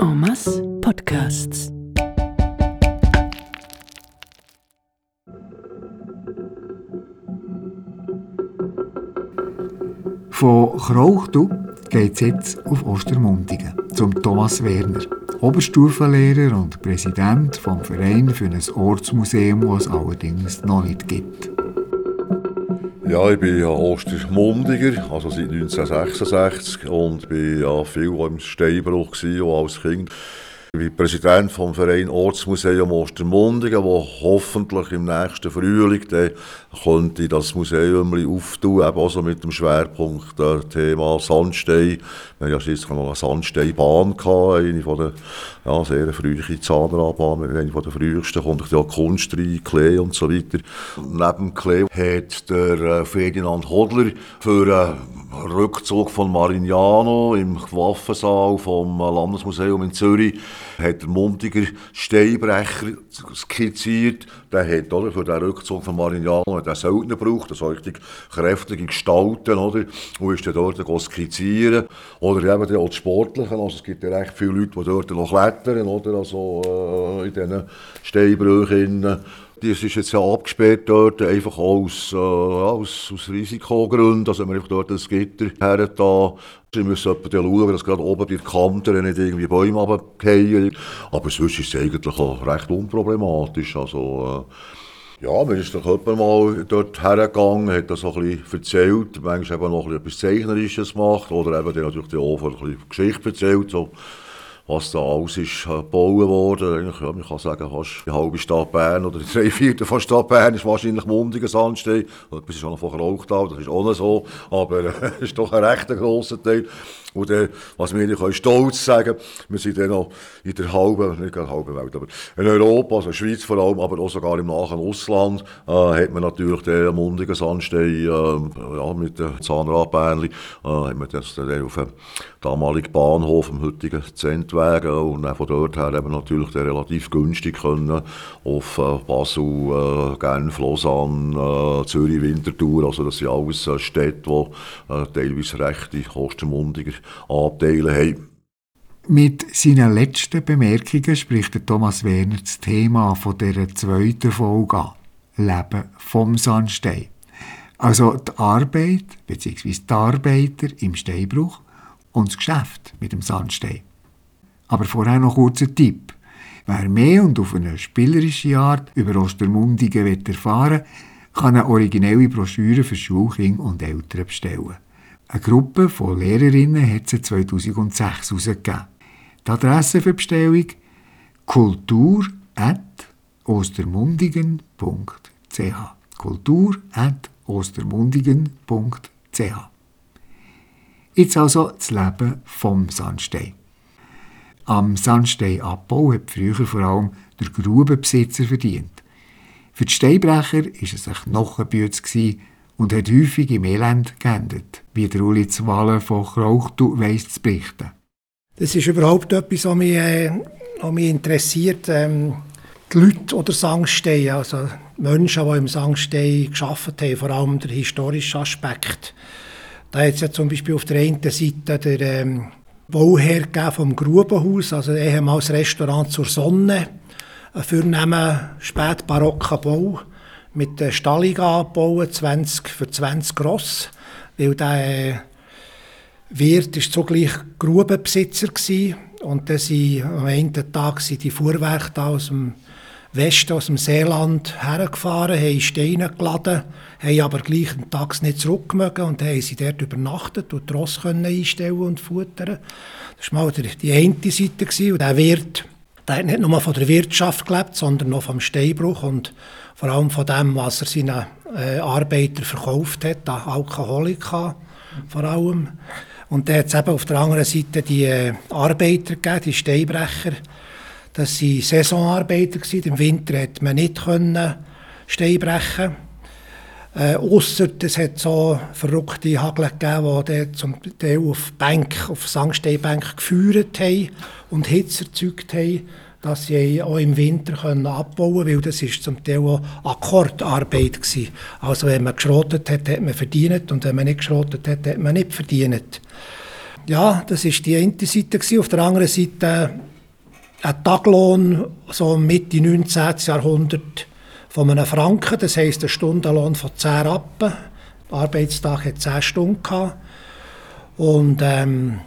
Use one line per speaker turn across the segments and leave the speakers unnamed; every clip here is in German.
En Podcasts.
Von Krauchtu geht es jetzt auf Ostermundigen zum Thomas Werner, Oberstufenlehrer und Präsident vom Verein für ein Ortsmuseum, das es allerdings noch nicht gibt.
Ja, ich bin ja Ostermundiger, also seit 1966 und bin ja viel im Steinbruch auch als Kind. Ich bin Präsident vom Verein Ortsmuseum Ostermundigen, wo hoffentlich im nächsten Frühling dann könnte das Museum auftun, eben auch so mit dem Schwerpunkt äh, Thema Sandstein. Wir hatten jetzt noch eine Sandsteinbahn, gehabt, eine von der ja, sehr frühen Zahnradbahn, eine von der frühesten, kommt ja Kunst rein, Klee und so weiter. Neben Klee hat der äh, Ferdinand Hodler für einen Rückzug von Marignano im Waffensaal vom Landesmuseum in Zürich hat der Mundiger Steinbrecher skizziert. Der hat oder, für den Rückzug von Marignano den Söldner gebraucht, also richtig kräftige Gestalten, oder? Und ist dann dort skizzieren. Oder eben auch die Sportlichen, also es gibt ja recht viele Leute, die dort noch klettern, oder? Also äh, in diesen Steinbrüchen. Das ist jetzt ja abgesperrt dort, einfach aus, äh, aus, aus Risikogründen, also man einfach dort ein Gitter her da. Sie müssen schauen, dass gerade oben bei den Kanten nicht irgendwie Bäume runterfallen. Aber sonst ist es eigentlich auch recht unproblematisch. Also, äh, ja, man ist doch jemand mal dort hergegangen, hat das so ein bisschen erzählt, manchmal eben noch etwas Zeichnerisches gemacht oder eben dann natürlich auch ein bisschen Geschichte erzählt. So was da alles ist äh, gebaut worden. Eigentlich, ja, man kann sagen, fast die halbe Stadt Bern oder drei Viertel von Stadt Bern ist wahrscheinlich Mundigen Sandstein. Etwas ist auch noch von Krauchtal, das ist auch nicht so, aber es äh, ist doch ein recht grosser Teil. Und was wir nicht stolz sagen wir sind dann noch in der halben, nicht gerade halben Welt, aber in Europa, also in der Schweiz vor allem, aber auch sogar im nahen Ausland, äh, hat man natürlich den mundigen Sandstein äh, ja, mit den Zahnradbähnchen, äh, hat man das dann auf dem damaligen Bahnhof, am heutigen Zentweg, äh, und von dort her eben natürlich relativ günstig können auf äh, Basel, äh, Genf, Lausanne, äh, Zürich, Winterthur, also das sind alles äh, Städte, die äh, teilweise rechte Kostenmundiger Anteile haben.
Mit seinen letzten Bemerkungen spricht Thomas Werner das Thema von dieser zweiten Folge an. Leben vom Sandstein. Also die Arbeit bzw. die Arbeiter im Steinbruch und das Geschäft mit dem Sandstein. Aber vorher noch kurz ein Tipp. Wer mehr und auf eine spielerische Art über Ostermundigen erfahren will, kann eine originelle Broschüre für Schulkinder und Eltern bestellen. Eine Gruppe von Lehrerinnen hat sie 2006 herausgegeben. Die Adresse für Bestellung kultur.ostermundigen.ch kultur.ostermundigen.ch Jetzt also das Leben vom Sandstein. Am Sandsteinabbau hat früher vor allem der Grubenbesitzer verdient. Für die Steinbrecher war es ein Knochenbütz und hat häufig im Elend geendet, wie der Uli Zwallen von Krauchtu weiss zu berichten.
Das ist überhaupt etwas, was mich, äh, was mich interessiert. Ähm, die Leute oder Sangstein, also Menschen, die im Sangstein geschafft haben, vor allem der historische Aspekt. Da hat es ja zum Beispiel auf der einen Seite der ähm, Bauherr vom Grubenhaus, also ehemals Restaurant zur Sonne, ein vornehmer spätbarocker Bau mit der Stallung angebaut, 20 für 20 Gross, weil der äh, Wirt ist zugleich Grubenbesitzer gewesen. und dann sind am einen Tag sind die Fuhrwerke da aus dem Westen, aus dem Seeland hergefahren, haben Steine geladen, haben aber gleichen Tags nicht zurückgemogen und haben sie dort übernachtet und die Ross können einstellen und futtern. Das war mal die eine Seite gewesen. und der Wirt, der hat nicht nur von der Wirtschaft gelebt, sondern auch vom Steinbruch und vor allem von dem, was er seinen äh, Arbeitern verkauft hat, Alkoholika vor allem. Und dann hat es eben auf der anderen Seite die äh, Arbeiter gegeben, die Steinbrecher. Das waren Saisonarbeiter. Im Winter konnte man nicht können Stein. Äh, Ausser es hat so verrückte Hagel gegeben, die zum Teil auf Bank, auf Sandsteinbank geführt haben und Hitze erzeugt haben dass sie auch im Winter können abbauen können, weil das ist zum Teil auch Akkordarbeit war. Also wenn man geschrotet hat, hat man verdient und wenn man nicht geschrotet hat, hat man nicht verdient. Ja, das war die eine Seite. Gewesen. Auf der anderen Seite ein Taglohn, so Mitte 19. Jahrhundert, von einem Franken. Das heisst, ein Stundenlohn von 10 Rappen. Der Arbeitstag hat 10 Stunden gehabt. Und ähm,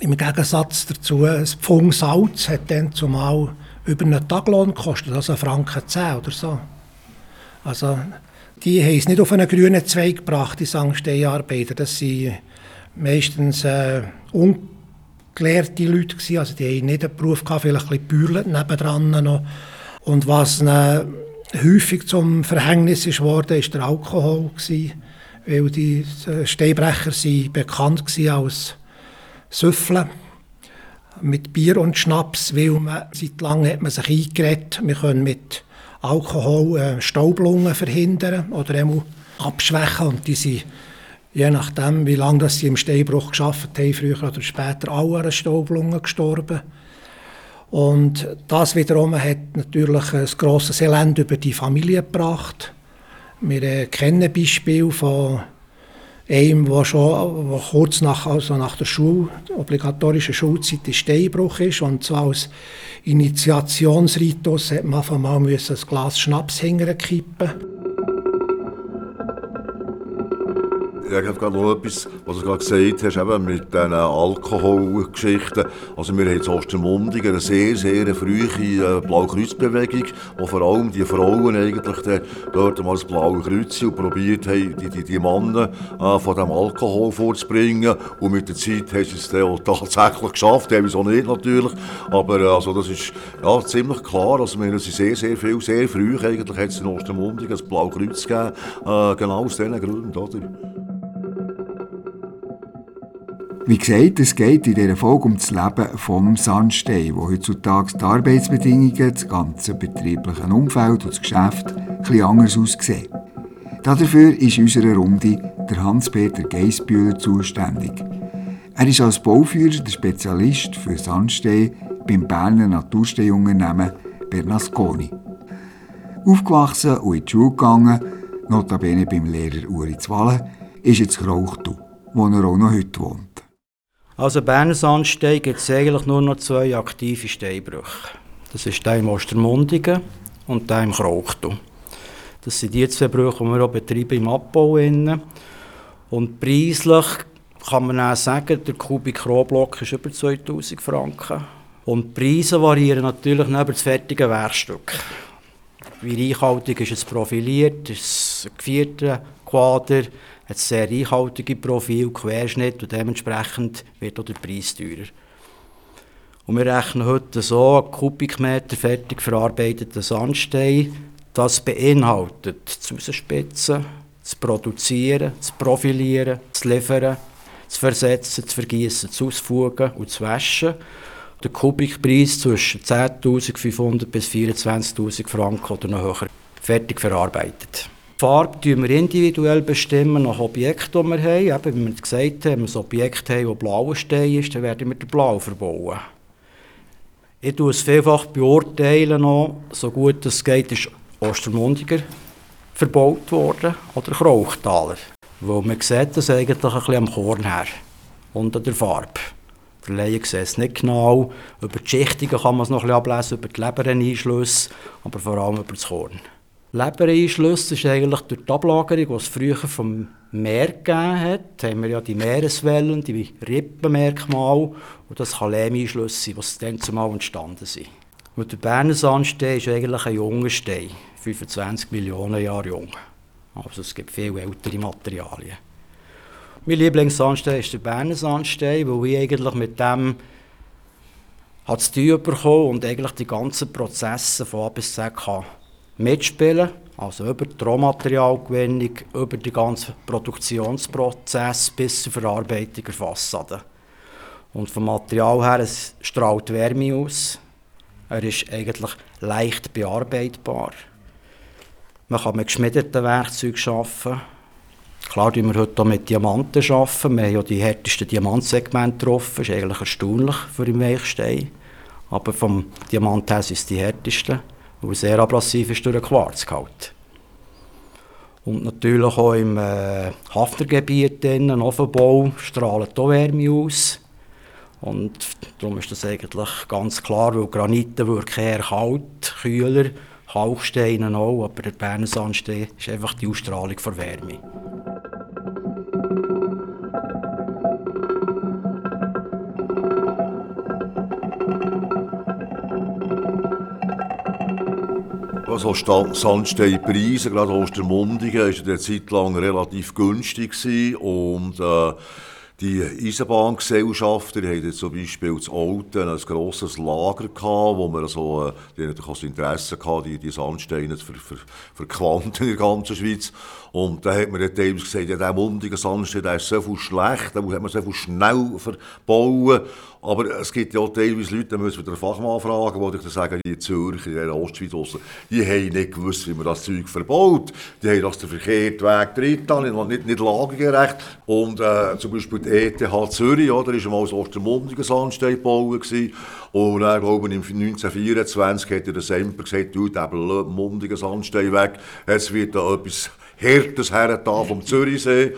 im Gegensatz dazu, das Pfund Salz hat dann zumal über einen Taglohn gekostet, also einen Franken 10 oder so. Also, die haben es nicht auf einen grünen Zweig gebracht, die Sangsteinarbeiter. Das sind meistens äh, ungelehrte Leute gewesen, also die haben nicht einen Beruf gehabt, vielleicht ein bisschen nebendran noch. Und was ihnen häufig zum Verhängnis ist worden, ist der Alkohol gewesen, weil die Steinbrecher sind bekannt als Süffeln mit Bier und Schnaps, weil man, seit langem hat man sich eingeredet, wir können mit Alkohol äh, Staublungen verhindern oder abschwächen und die sind je nachdem, wie lange sie im Steinbruch geschafft haben, früher oder später alle an Staublungen gestorben. Und das wiederum hat natürlich ein grosses Elend über die Familie gebracht. Wir äh, kennen Beispiele von einem, der schon wo kurz nach, also nach der Schule, obligatorischen Schulzeit in Steinbruch ist. Und zwar als Initiationsritus hat man auf einmal ein Glas Schnaps kippen
Ja, ich habe gerade noch etwas, was du gerade gesagt hast, eben mit diesen Alkoholgeschichten. Also wir haben in Ostermundigen eine sehr, sehr frühe äh, Blaukreuzbewegung, wo vor allem die Frauen eigentlich dort mal das Blaue Kreuz und probiert haben, die, die, die Männer äh, von dem Alkohol vorzubringen. Und mit der Zeit haben sie es dann auch tatsächlich geschafft, haben auch nicht natürlich. Aber äh, also das ist ja, ziemlich klar, also wir sind sehr, sehr viel, sehr früh eigentlich hat es in Ostermundigen ein Blaue Kreuz gegeben, äh, genau aus diesen Gründen, oder?
Wie gesagt, es geht in dieser Folge um das Leben vom Sandstein, wo heutzutage die Arbeitsbedingungen, das ganze betriebliche Umfeld und das Geschäft etwas anders aussehen. Dafür ist in unserer Runde der Hans-Peter Geisbühler zuständig. Er ist als Bauführer der Spezialist für Sandstein beim Berner Natursteinunternehmen Bernasconi. Aufgewachsen und in die Schule gegangen, notabene beim Lehrer Uri Zwalle, ist jetzt Krauchtu, wo er auch noch heute wohnt.
Also Berner Sandstein gibt es eigentlich nur noch zwei aktive Steinbrüche. Das ist der im Ostermundigen und der im Krauchtu. Das sind die zwei Brüche, die wir auch betreiben im Abbau. Innen. Und preislich kann man auch sagen, der Kubik Rohblock ist über 2000 Franken. Und die Preise variieren natürlich neben das fertige Werkstück. Wie reichhaltig ist es profiliert, ist es gevierter Quader, hat sehr reichhaltige Profil, Querschnitt und dementsprechend wird auch der Preis teurer. Und wir rechnen heute so einen Kubikmeter fertig verarbeiteten Sandstein. Das beinhaltet das Rausspitzen, das Produzieren, das Profilieren, das Liefern, das Versetzen, das Vergießen, das Ausfugen und das Waschen. Der Kubikpreis zwischen 10.500 bis 24.000 Franken oder noch höher fertig verarbeitet. Die Farbe bestimmen wir individuell bestimmen nach Objekt, das wir haben. Eben, wie wir gesagt haben, wenn wir ein Objekt haben, das Stein ist, dann werden wir den blau verbauen. Ich tue es vielfach beurteilen, noch, so gut es geht, ist Ostermundiger verbaut worden oder Krauchtaler. Weil man sieht das eigentlich ein bisschen am Korn her und an der Farbe. Der Laie sieht es nicht genau. Über die Schichtungen kann man es noch ein bisschen ablesen, über die Lebereneinschlüsse, aber vor allem über das Korn. Lebereinschluss ist eigentlich durch die Ablagerung, die es früher vom Meer gegeben hat, haben wir ja die Meereswellen, die Rippenmerkmale und das kann Lehmeinschlüsse sein, die dann zumal entstanden sind. Und der Berner Sandstein ist eigentlich ein junger Stein, 25 Millionen Jahre jung. Also es gibt viel ältere Materialien. Mein Lieblingssandstein ist der Berner Sandstein, weil ich eigentlich mit dem hat tun bekommen und eigentlich die ganzen Prozesse von A bis Z kann mitspielen, also über die Rohmaterialgewinnung, über den ganzen Produktionsprozess bis zur Verarbeitung der Fassade. Und vom Material her, es strahlt Wärme aus. Er ist eigentlich leicht bearbeitbar. Man kann mit geschmiedeten Werkzeugen arbeiten. Klar arbeiten wir heute auch mit Diamanten. Arbeiten. Wir haben ja die härtesten Diamantsegmente getroffen. Das ist eigentlich erstaunlich für den Weichstein. Aber vom Diamant her sind es die härtesten weil sehr abrasiv ist durch den Quarzgehalt. Und natürlich auch im äh, Hafnergebiet, innen, Offenbau, strahlt auch Wärme aus. Und darum ist das eigentlich ganz klar, weil Granite wirken eher kalt, kühler, Kalksteine auch, aber der Berner Sandstein ist einfach die Ausstrahlung der Wärme.
Also Sandsteinpreise, gerade Ostermundigen, war eine Zeit lang relativ günstig und äh, die Eisenbahngesellschaften die hatten zum Beispiel in Alten ein grosses Lager, gehabt, wo man so, äh, die natürlich auch das Interesse hatte, die, die Sandsteine zu ver, ver, verquanten in der ganzen Schweiz. Und da hat man dann teilweise gesagt, ja, der mundige Sandstein der ist so viel schlecht, da muss man so viel schnell verbauen. Aber es gibt ja auch teilweise Leute, da müssen wir den Fachmann fragen, die dann sagen, die Zürcher, in der Ostschweiz, die haben nicht gewusst, wie man das Zeug verbaut. Die haben das den verkehrten Weg drin, nicht, nicht lagegerecht. Und äh, zum Beispiel ETH Zürich, oder, ist einmal das Ostermundigen Sandstein gebaut. Und dann, glaube ich, 1924 hat der Semper gesagt, du, der mundigen Sandstein weg, es wird da etwas Härtes her vom Zürichsee.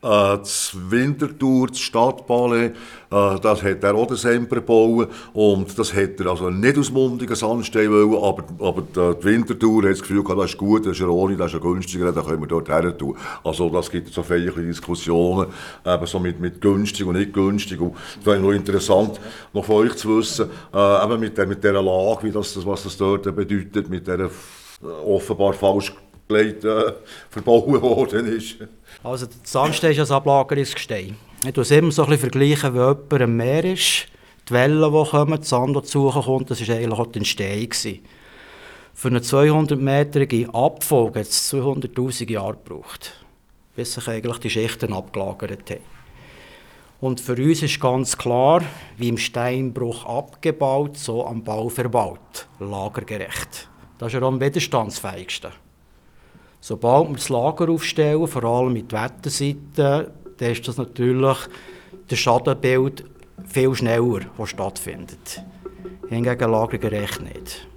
Äh, das Winterthur, das Stadtballet, äh, das hat er auch Semper gebaut. Und das hat er also nicht aus mundigen Sandstein wollen, aber, aber die Winterthur hat das Gefühl gehabt, das ist gut, das ist ja ohne, das ist ja günstiger, dann können wir dort her tun. Also das gibt so viele Diskussionen, eben so mit, mit günstig und nicht günstig. Und es wäre noch interessant, noch von euch zu wissen, äh, eben mit, der, mit dieser Lage, wie das, was das dort bedeutet, mit dieser offenbar falsch gelegt, äh, verbaut worden ist.
Also der Sandstein ist ein Ablagerungsgestein. Ich tue immer so ein vergleichen, wie jemand am Meer ist. Die Wellen, die kommen, das Sand, das kommt, das war eigentlich auch die Entstehung. Für eine 200-metrige Abfolge hat es 200'000 Jahre gebraucht, bis sich eigentlich die Schichten abgelagert haben. Und für uns ist ganz klar, wie im Steinbruch abgebaut, so am Bau verbaut. Lagergerecht. Das ist ja am widerstandsfähigsten. Sobald wir das Lager aufstellen, vor allem mit der Wetterseite, dann ist das natürlich das Schadenbild viel schneller, das stattfindet. Hingegen lagergerecht nicht.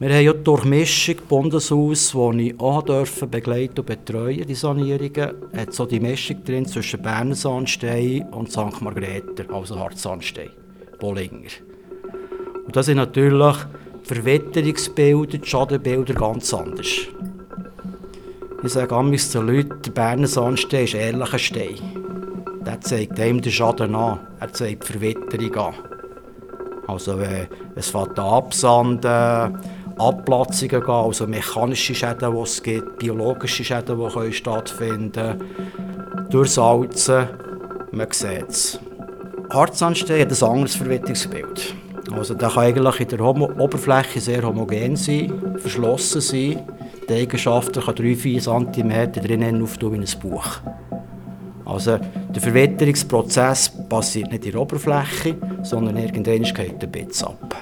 Wir haben ja die Durchmischung Bundeshaus, wo ich auch dürfen begleiten und betreuen, die Sanierungen, hat so die Mischung drin zwischen Berner Sandstein und St. Margrether, also Hartsandstein, Bollinger. Und das sind natürlich Verwitterungsbilder, die Schadenbilder ganz anders. Ich sage amigs zu Leuten, der Berner Sandstein ist ehrlicher Stein. Der zeigt einem den Schaden an, er zeigt die Verwitterung an. Also wenn es fängt absanden, Abplatzungen gehen, also mechanische Schäden, die es gibt, biologische Schäden, die können stattfinden durchsalzen, man sieht es. Hartsandstein hat ein anderes Verwitterungsbild. Also der kann eigentlich in der Oberfläche sehr homogen sein, verschlossen sein die Eigenschaften kann 3-4 cm drinnen auftun wie ein Buch. Also der Verwitterungsprozess passiert nicht in der Oberfläche, sondern irgendwann geht der Bitz ab.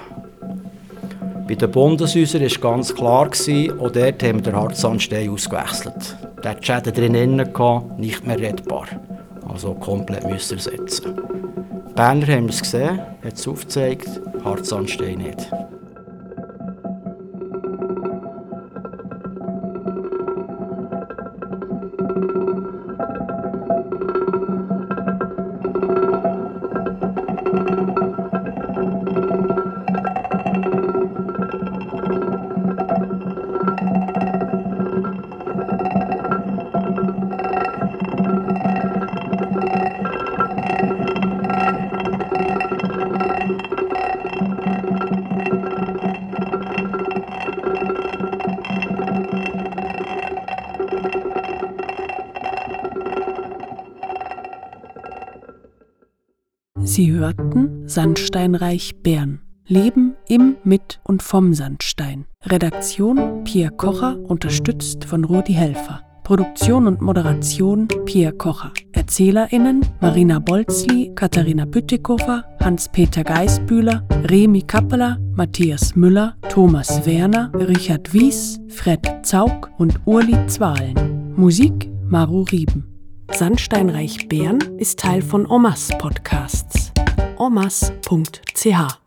Bei den Bundeshäusern war ganz klar, auch dort haben wir den Hartsandstein ausgewechselt. Der hat Schäden drinnen nicht mehr rettbar. Also komplett müssen ersetzen. Die Berner haben es gesehen, hat es aufgezeigt, Hartsandstein nicht.
Hörten Sandsteinreich Bern. Leben im, mit und vom Sandstein. Redaktion Pierre Kocher, unterstützt von Rudi Helfer. Produktion und Moderation Pierre Kocher. ErzählerInnen Marina Bolzli, Katharina Bütikofer, Hans-Peter Geisbühler, Remi Kappeler, Matthias Müller, Thomas Werner, Richard Wies, Fred Zaug und Urli Zwahlen. Musik Maru Rieben. Sandsteinreich Bern ist Teil von Omas Podcasts. omas.ch